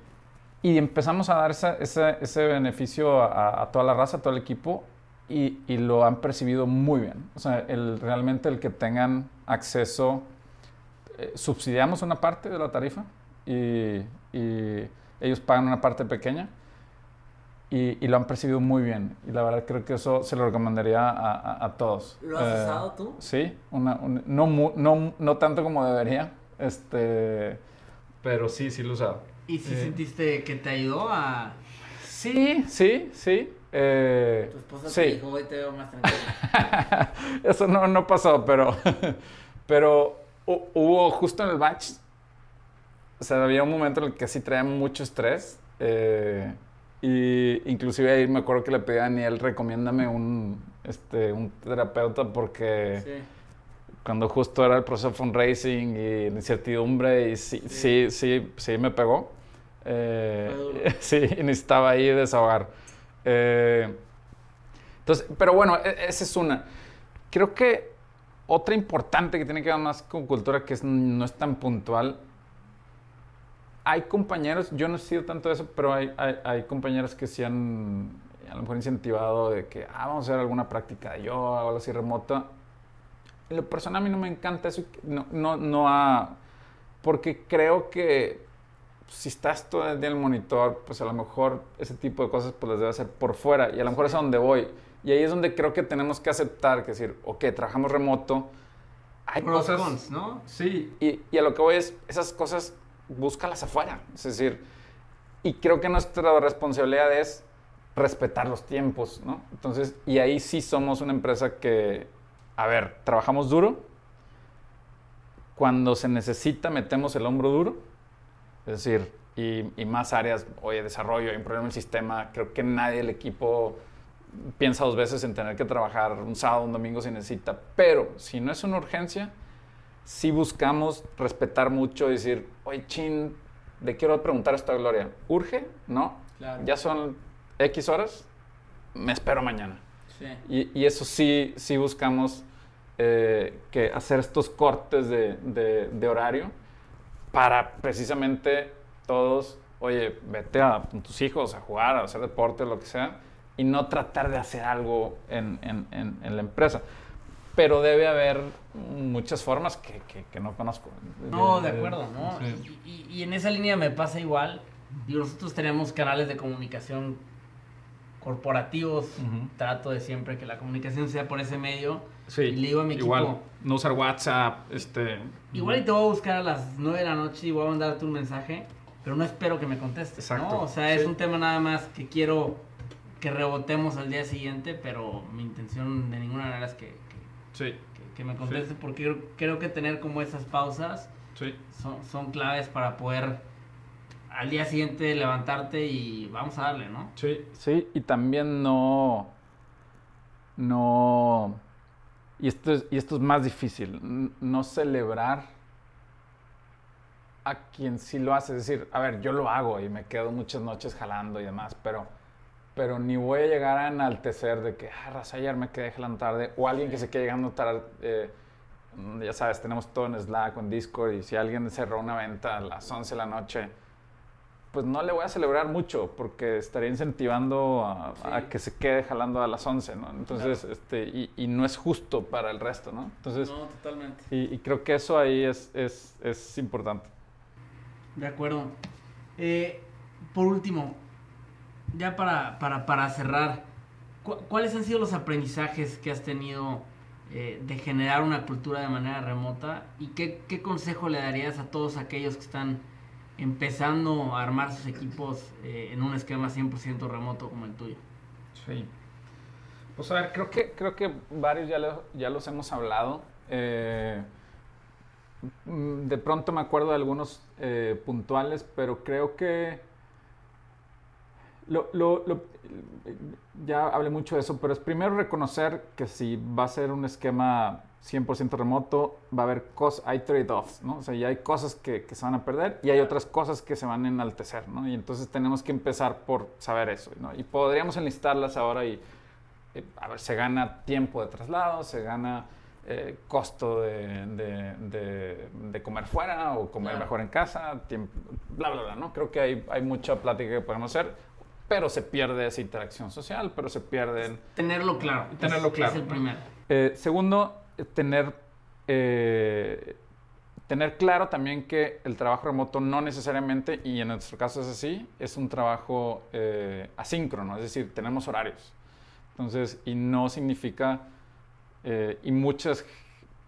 y empezamos a dar ese, beneficio a, toda la raza, a todo el equipo, y, lo han percibido muy bien. O sea, el, realmente el que tengan acceso, eh, subsidiamos una parte de la tarifa y, ellos pagan una parte pequeña y, lo han percibido muy bien. Y la verdad creo que eso se lo recomendaría a, todos. ¿Lo has eh, usado tú? Sí, no, no, no tanto como debería, este, pero sí, sí lo he usado. ¿Y si sentiste que te ayudó a...? Sí, sí, sí. Eh, tu esposa sí. te dijo, hoy te veo más tranquilo. Eso no, no pasó, pero, pero hubo justo en el batch, o sea, había un momento en el que sí traía mucho estrés. Eh, y inclusive ahí me acuerdo que le pedí a Daniel, recomiéndame un, este, un terapeuta porque... Sí cuando justo era el proceso de fundraising y la incertidumbre y sí, sí, sí, sí, me pegó. Eh, sí, necesitaba ahí desahogar. Eh, entonces, pero bueno, e, esa es una. Creo que otra importante que tiene que ver más con cultura, que no es tan puntual, hay compañeros, yo no he sido tanto eso, pero hay, hay, hay, compañeros que sí han a lo mejor incentivado de que, ah, vamos a hacer alguna práctica de yoga o algo así remota en lo personal a mí no me encanta eso, no, no, no a, porque creo que si estás todo el día en el monitor, pues a lo mejor ese tipo de cosas pues las debe hacer por fuera y a lo mejor es a donde voy. Y ahí es donde creo que tenemos que aceptar, que decir, ok, trabajamos remoto, hay cosas... cons, ¿no? Sí, y, y a lo que voy es, esas cosas búscalas afuera. Es decir, y creo que nuestra responsabilidad es respetar los tiempos, ¿no? Entonces, y ahí sí somos una empresa que, a ver, trabajamos duro. Cuando se necesita, metemos el hombro duro. Es decir, y, y más áreas, oye, desarrollo, hay un problema en el sistema. Creo que nadie del equipo piensa dos veces en tener que trabajar un sábado, un domingo si necesita. Pero si no es una urgencia, sí buscamos respetar mucho y decir, oye, chin, le quiero preguntar esto a Gloria. ¿Urge? ¿No? Claro. Ya son X horas, me espero mañana. Sí. Y, y eso sí, sí buscamos eh, que hacer estos cortes de, de- de horario para precisamente todos, oye, vete a tus hijos a jugar, a hacer deporte, lo que sea, y no tratar de hacer algo en, en- en- en la empresa. Pero debe haber muchas formas que, que- que no conozco. No, de acuerdo, ¿no? Sí. Y, y- y en esa línea me pasa igual. Digo, nosotros tenemos canales de comunicación corporativos. Trato de siempre que la comunicación sea por ese medio. Sí, Y le digo a mi igual, equipo- no usar WhatsApp, este... Igual y te voy a buscar a las 9 de la noche y voy a mandarte un mensaje, pero no espero que me contestes, Exacto, ¿no? O sea, es un tema nada más que quiero que rebotemos al día siguiente, pero mi intención de ninguna manera es que, Sí, que- que me contestes, porque creo, creo que tener como esas pausas sí. son, son claves para poder al día siguiente levantarte y vamos a darle, ¿no? Sí, sí, y también no, no, y esto es, y esto es más difícil, no celebrar a quien sí lo hace. Es decir, a ver, yo lo hago y me quedo muchas noches jalando y demás, pero, pero ni voy a llegar a enaltecer de que, ah, raza, ayer me quedé jalando tarde, o alguien que se quede llegando tarde. eh, ya sabes, tenemos todo en Slack o en Discord, y si alguien cerró una venta a las 11 de la noche, pues no le voy a celebrar mucho porque estaría incentivando a, que se quede jalando a las 11, ¿no? Entonces, este, y, y no es justo para el resto, ¿no? Entonces, No, totalmente. y, y creo que eso ahí es, es, es importante. De acuerdo. Eh, por último, ya para, para, para cerrar, ¿cu- ¿cuáles han sido los aprendizajes que has tenido eh, de generar una cultura de manera remota? ¿Y qué, qué consejo le darías a todos aquellos que están empezando a armar sus equipos eh, en un esquema 100% remoto como el tuyo? Sí. Pues a ver, creo que, creo que varios ya, lo- ya los hemos hablado. Eh, mm, de pronto me acuerdo de algunos eh, puntuales, pero creo que lo, lo- lo- ya hablé mucho de eso, pero es primero reconocer que si va a ser un esquema 100% remoto, va a haber cosas, hay trade-offs, ¿no? O sea, ya hay cosas que, que se van a perder y hay otras cosas que se van a enaltecer, ¿no? Y entonces tenemos que empezar por saber eso, ¿no? Y podríamos enlistarlas ahora y, eh, a ver, se gana tiempo de traslado, se gana eh, costo de, de- de- de comer fuera o comer Claro. mejor en casa, tiempo, bla, bla, bla, ¿no? Creo que hay, hay mucha plática que podemos hacer, pero se pierde esa interacción social, pero se pierden... Tenerlo claro. Tenerlo es- claro, Es el primero. Eh, segundo, eh, tener, eh, tener claro también que el trabajo remoto no necesariamente, y en nuestro caso es así, es un trabajo eh, asíncrono, es decir, tenemos horarios. Entonces, y no significa, eh, y muchas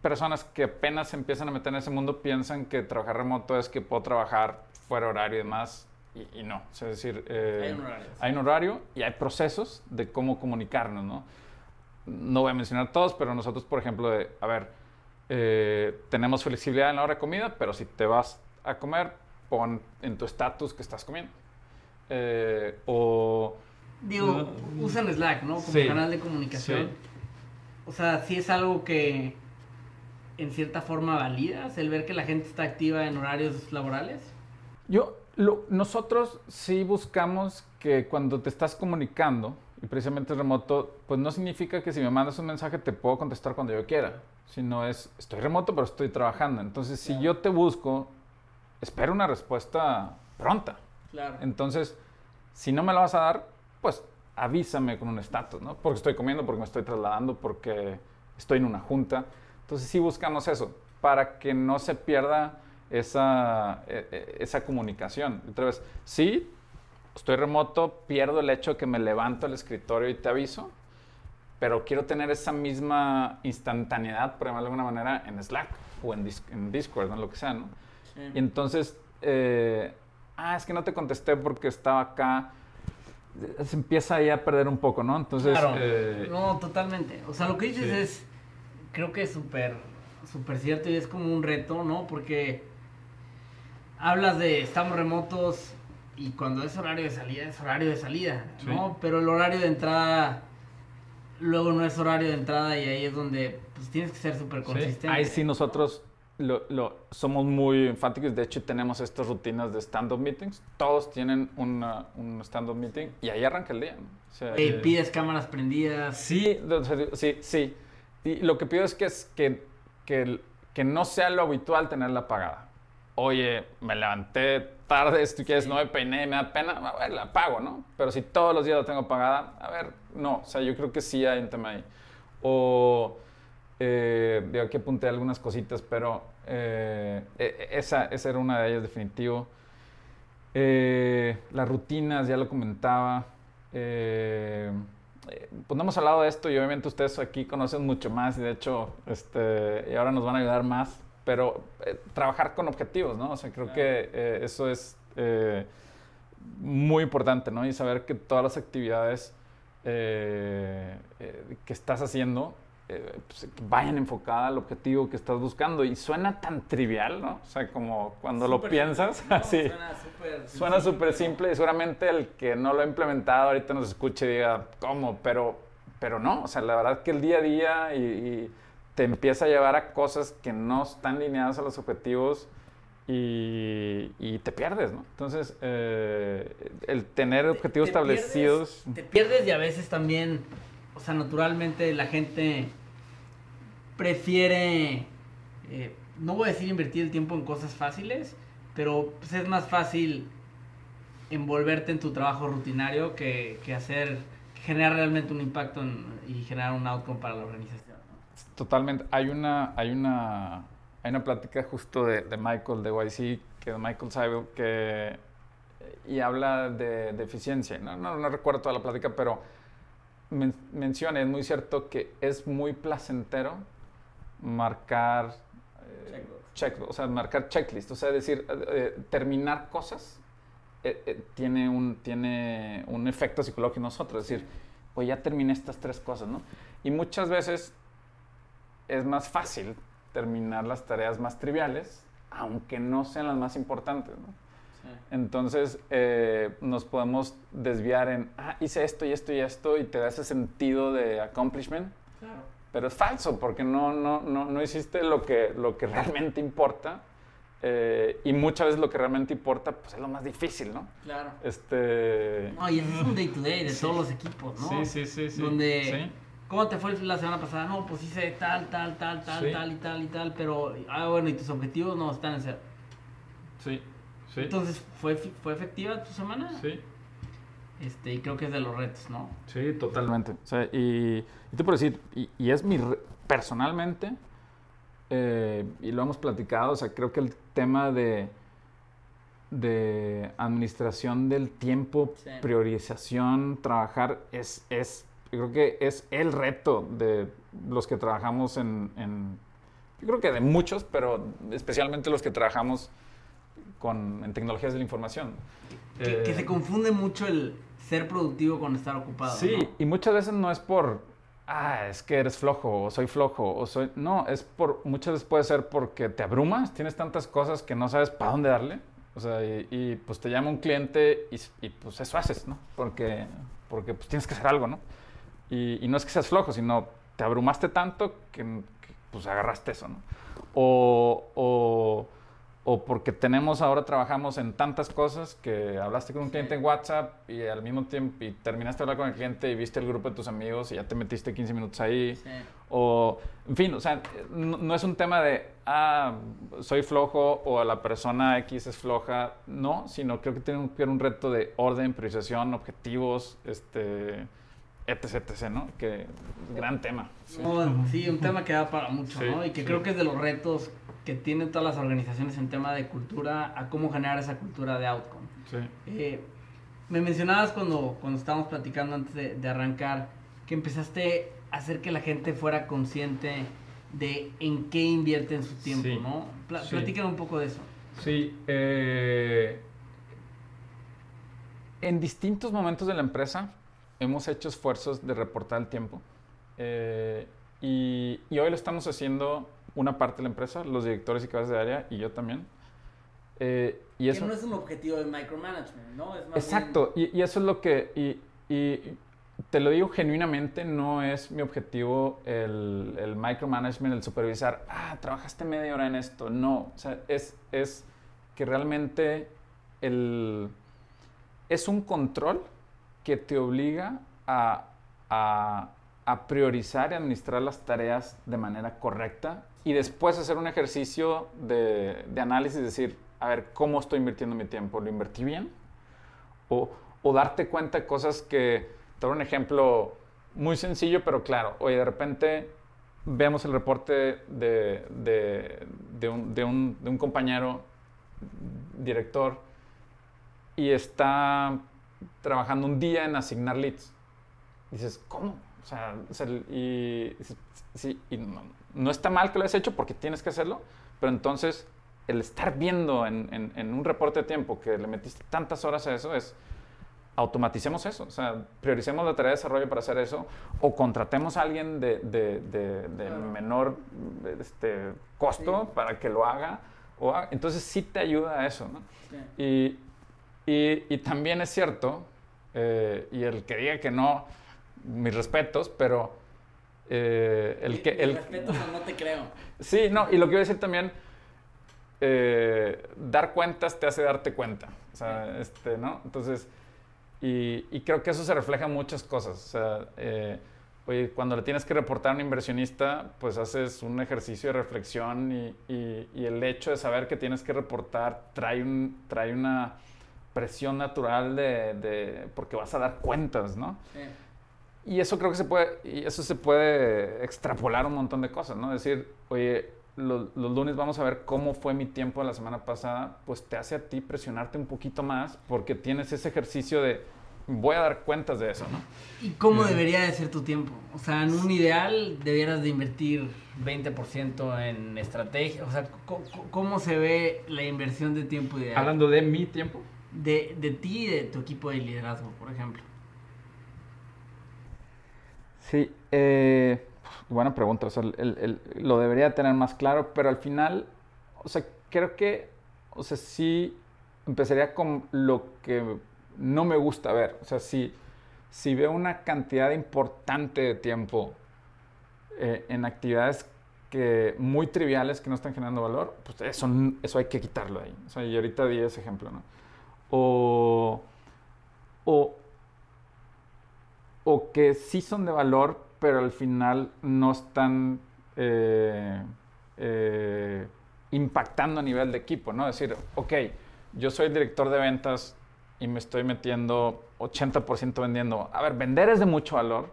personas que apenas se empiezan a meter en ese mundo piensan que trabajar remoto es que puedo trabajar fuera horario y demás, y, y no. O sea, es decir, eh, Hay un horario. hay un horario y hay procesos de cómo comunicarnos, ¿no? No voy a mencionar todos, pero nosotros, por ejemplo, de, a ver, eh, tenemos flexibilidad en la hora de comida, pero si te vas a comer, pon en tu estatus que estás comiendo. Eh, o... Digo, usan Slack, ¿no? Como Sí. canal de comunicación. Sí. O sea, sí es algo que en cierta forma validas, el ver que la gente está activa en horarios laborales. Yo, lo- nosotros sí buscamos que cuando te estás comunicando, y precisamente remoto, pues no significa que si me mandas un mensaje te puedo contestar cuando yo quiera, sino es, estoy remoto pero estoy trabajando. Entonces, si Claro. yo te busco, espero una respuesta pronta. Claro. Entonces, si no me la vas a dar, pues avísame con un estatus, ¿no? Porque estoy comiendo, porque me estoy trasladando, porque estoy en una junta. Entonces, sí buscamos eso, para que no se pierda esa, eh, eh, esa comunicación. Otra vez, sí, estoy remoto, pierdo el hecho de que me levanto al escritorio y te aviso, pero quiero tener esa misma instantaneidad, por llamarlo de alguna manera, en Slack o en, en Discord, en lo que sea, ¿no? Y entonces, eh, ah, es que no te contesté porque estaba acá. Se empieza ahí a perder un poco, ¿no? Entonces. Claro. Eh, no, totalmente. O sea, lo que dices es. Creo que es súper. Súper cierto y es como un reto, ¿no? Porque. Hablas de estamos remotos y cuando es horario de salida, es horario de salida, ¿no? Pero el horario de entrada. Luego no es horario de entrada y ahí es donde pues tienes que ser súper consistente. Ahí sí nosotros lo, lo, somos muy enfáticos. De hecho, tenemos estas rutinas de stand-up meetings. Todos tienen una, un stand-up meeting y ahí arranca el día. Eh, pides cámaras prendidas. Sí, sí, sí. Y lo que pido es que, es que, que, que no sea lo habitual tenerla apagada. Oye, me levanté tarde, si tú quieres, no me peiné, me da pena, a ver, la apago, ¿no? Pero si todos los días la tengo apagada, a ver, no. O sea, yo creo que sí hay un tema ahí. O eh, digo, aquí apunté algunas cositas, pero eh, e, e, esa, esa, era una de ellas definitivo. Eh, las rutinas, ya lo comentaba. Eh, pues no hemos hablado de esto y obviamente ustedes aquí conocen mucho más y de hecho este, y ahora nos van a ayudar más, pero trabajar con objetivos, ¿no? O sea, creo que eso es muy importante, ¿no? Y saber que todas las actividades que estás haciendo eh, pues, vayan enfocada al objetivo que estás buscando. Y suena tan trivial, ¿no? O sea, como cuando lo piensas, así. Suena súper simple. y seguramente el que no lo ha implementado ahorita nos escuche y diga, ¿cómo? Pero, pero no, o sea, la verdad que el día a día y, te empieza a llevar a cosas que no están lineadas a los objetivos y, te pierdes, ¿no? Entonces, eh, el tener objetivos establecidos... te pierdes y a veces también o sea, naturalmente la gente prefiere, eh, no voy a decir invertir el tiempo en cosas fáciles, pero pues, es más fácil envolverte en tu trabajo rutinario que, hacer, generar realmente un impacto y generar un outcome para la organización. Totalmente. Hay una, hay una, hay una plática justo de, Michael de YC, que Michael sabe que y habla de, eficiencia. No, no, no recuerdo toda la plática, pero men menciona, es muy cierto que es muy placentero marcar eh, check, o sea, marcar checklist, o sea, decir, eh, eh, terminar cosas tiene, un, tiene un efecto psicológico en nosotros, es decir, pues ya terminé estas tres cosas, ¿no? Y muchas veces es más fácil terminar las tareas más triviales, aunque no sean las más importantes, ¿no? Entonces eh, nos podemos desviar en, ah, hice esto y esto y esto y te da ese sentido de accomplishment. Claro. Pero es falso porque no, no, no, no hiciste lo que, lo que realmente importa. Eh, y muchas veces lo que realmente importa pues es lo más difícil, ¿no? Claro. Este... No, y es un day to day de todos los equipos, ¿no? Sí, sí, sí. sí. Donde... ¿Cómo te fue la semana pasada? No, pues hice tal, tal, tal, tal, tal y tal y tal, pero, ah, bueno, y tus objetivos no están en ser. Sí. Entonces, ¿fue, ¿fue efectiva tu semana? Sí. Este, y creo que es de los retos, ¿no? Sí, totalmente. O sea, y, y te puedo decir, y, es mi, personalmente, eh, y lo hemos platicado, o sea, creo que el tema de, de administración del tiempo, priorización, trabajar, es, es, yo creo que es el reto de los que trabajamos en, en yo creo que de muchos, pero especialmente los que trabajamos con, en tecnologías de la información. Que, se confunde mucho el ser productivo con estar ocupado. Sí, y muchas veces no es por, ah, es que eres flojo, o soy flojo, o soy... No, es por, muchas veces puede ser porque te abrumas, tienes tantas cosas que no sabes para dónde darle. O sea, y, pues te llama un cliente y, pues eso haces, ¿no? Porque, porque pues tienes que hacer algo, ¿no? Y, no es que seas flojo, sino te abrumaste tanto que, pues agarraste eso, ¿no? O, o o porque tenemos ahora trabajamos en tantas cosas que hablaste con un cliente en WhatsApp y al mismo tiempo y terminaste de hablar con el cliente y viste el grupo de tus amigos y ya te metiste 15 minutos ahí o en fin, o sea, no, es un tema de ah, soy flojo o la persona X es floja, no, sino creo que tiene que un reto de orden, priorización, objetivos, este etc, etc, ¿no? Que gran tema. Sí. un tema que da para mucho, ¿no? Y que creo que es de los retos que tienen todas las organizaciones en tema de cultura, a cómo generar esa cultura de outcome. Sí. Eh, me mencionabas cuando, cuando estábamos platicando antes de, arrancar que empezaste hacer que la gente fuera consciente de en qué invierten su tiempo, ¿no? Pla- un poco de eso. Sí, eh, en distintos momentos de la empresa hemos hecho esfuerzos de reportar el tiempo eh, y, y hoy lo estamos haciendo una parte de la empresa, los directores y cabezas de área y yo también. Eh, y eso, Que no es un objetivo de micromanagement, ¿no? Es más Exacto, y, y eso es lo que, y, y te lo digo genuinamente, no es mi objetivo el, el micromanagement, el supervisar, ah, trabajaste media hora en esto, no, o sea, es, es que realmente el, es un control que te obliga a, a, a priorizar y administrar las tareas de manera correcta y después hacer un ejercicio de, de análisis, decir, a ver, ¿cómo estoy invirtiendo mi tiempo? ¿Lo invertí bien? O, o darte cuenta de cosas que, te un ejemplo muy sencillo, pero claro, oye, de repente vemos el reporte de, de un, de un- de un compañero director y está trabajando un día en asignar leads. Dices, ¿cómo? O sea, y, sí, y no, no está mal que lo hayas hecho porque tienes que hacerlo, pero entonces el estar viendo en, en- en un reporte de tiempo que le metiste tantas horas a eso es automaticemos eso, o sea, prioricemos la tarea de desarrollo para hacer eso, o contratemos a alguien de, de- de- de Claro. menor este, costo Sí. para que lo haga, o entonces sí te ayuda a eso, ¿no? Sí. Y, y- y también es cierto, eh, y el que diga que no, mis respetos, pero eh, el que... El, respeto, pero no te creo. Sí, no, y lo que iba a decir también, eh, dar cuentas te hace darte cuenta, o sea, este, ¿no? Entonces, y, y creo que eso se refleja en muchas cosas, o sea, eh, oye, cuando le tienes que reportar a un inversionista, pues haces un ejercicio de reflexión y, y- y el hecho de saber que tienes que reportar trae, un, trae una presión natural de, de- porque vas a dar cuentas, ¿no? Sí. Y eso creo que se puede, y eso se puede extrapolar un montón de cosas, ¿no? Decir, oye, lo- los lunes vamos a ver cómo fue mi tiempo de la semana pasada, pues te hace a ti presionarte un poquito más porque tienes ese ejercicio de voy a dar cuentas de eso, ¿no? ¿Y cómo debería de ser tu tiempo? O sea, en un ideal debieras de invertir 20% en estrategia. O sea, ¿cómo se ve la inversión de tiempo ideal? Hablando de mi tiempo. De, de ti y de tu equipo de liderazgo, por ejemplo. Sí, eh, buena pregunta. O sea, el- el- lo debería tener más claro, pero al final, o sea, creo que, o sea, sí empezaría con lo que no me gusta ver. O sea, si, si veo una cantidad importante de tiempo eh, en actividades que muy triviales que no están generando valor, pues eso, eso hay que quitarlo ahí. O sea, y ahorita di ese ejemplo, ¿no? O, o, o que sí son de valor, pero al final no están eh, eh, impactando a nivel de equipo, ¿no? Decir, ok, yo soy el director de ventas y me estoy metiendo 80% vendiendo. A ver, vender es de mucho valor,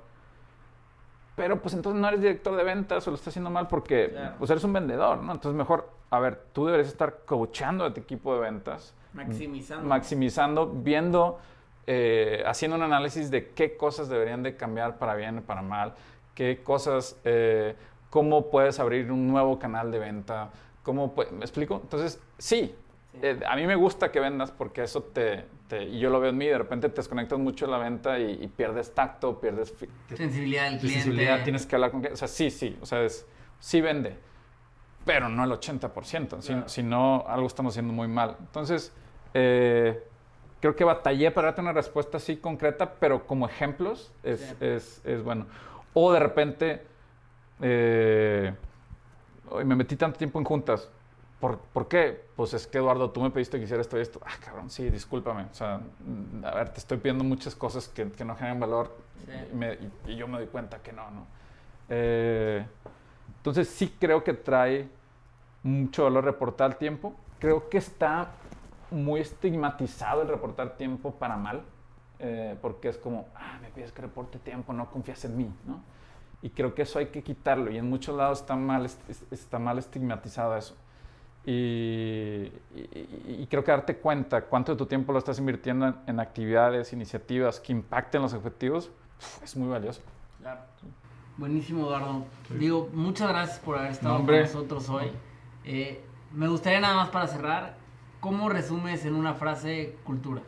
pero pues entonces no eres director de ventas o lo estás haciendo mal porque Claro. pues eres un vendedor, ¿no? Entonces mejor, a ver, tú deberías estar coachando a tu equipo de ventas Maximizando. maximizando, viendo, eh, haciendo un análisis de qué cosas deberían de cambiar para bien o para mal, qué cosas, eh, cómo puedes abrir un nuevo canal de venta, cómo, ¿me explico? Entonces, sí, Sí. eh, a mí me gusta que vendas porque eso te, te- y yo lo veo en mí, de repente te desconectas mucho de la venta y, y pierdes tacto, pierdes... Sensibilidad del cliente. sensibilidad, tienes que hablar con... O sea, sí, sí, o sea, es, sí vende, pero no el 80%, si, Claro. si no, algo estamos haciendo muy mal. Entonces, eh, creo que batallé para darte una respuesta así concreta, pero como ejemplos es, Sí. es, es bueno. O de repente, eh, hoy me metí tanto tiempo en juntas. ¿Por, por qué? Pues es que Eduardo, tú me pediste que hiciera esto y esto. Ah, cabrón, sí, discúlpame. O sea, mm, a ver, te estoy pidiendo muchas cosas que, que no generan valor Sí. y, me- y- y yo me doy cuenta que no, ¿no? Eh, entonces sí creo que trae mucho valor reportar tiempo. Creo que está muy estigmatizado el reportar tiempo para mal, eh, porque es como, ah, me pides que reporte tiempo, no confías en mí, ¿no? Y creo que eso hay que quitarlo y en muchos lados está mal, est- est- está mal estigmatizado eso. Y, y- y creo que darte cuenta cuánto de tu tiempo lo estás invirtiendo en, en actividades, iniciativas que impacten los objetivos, es muy valioso. Claro. Buenísimo, Eduardo. Digo, muchas gracias por haber estado No, con nosotros hoy. Eh, me gustaría nada más para cerrar, ¿cómo resumes en una frase cultura?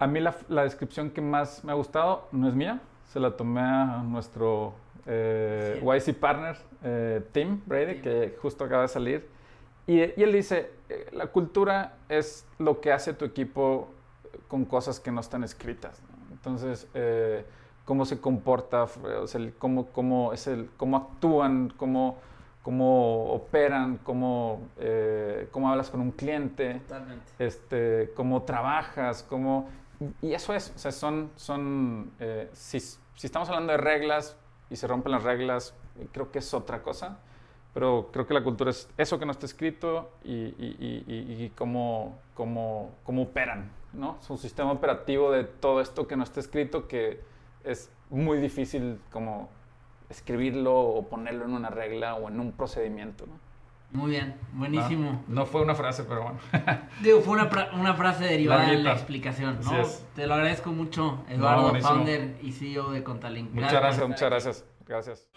A mí la, la descripción que más me ha gustado no es mía, se la tomé a nuestro eh, Sí. YC partner, eh, Tim Brady, Tim. que justo acaba de salir. Y, y él dice, eh, la cultura es lo que hace tu equipo con cosas que no están escritas. ¿no? Entonces, eh, cómo se comporta, o sea, cómo, cómo, es el, cómo actúan, cómo, cómo operan, cómo, eh, cómo hablas con un cliente Totalmente. este, cómo trabajas, cómo... Y eso es, o sea, son, son eh, si, si estamos hablando de reglas y se rompen las reglas, creo que es otra cosa, pero creo que la cultura es eso que no está escrito y, y, y- y- y cómo, cómo, cómo operan, ¿no? Es un sistema operativo de todo esto que no está escrito que es muy difícil como escribirlo o ponerlo en una regla o en un procedimiento, ¿no? Muy bien, buenísimo. No, no fue una frase, pero bueno. Digo, fue una, una frase derivada de la explicación, ¿no? Te lo agradezco mucho, Eduardo, buenísimo. founder y CEO de Contalink. Muchas gracias, muchas gracias. Gracias.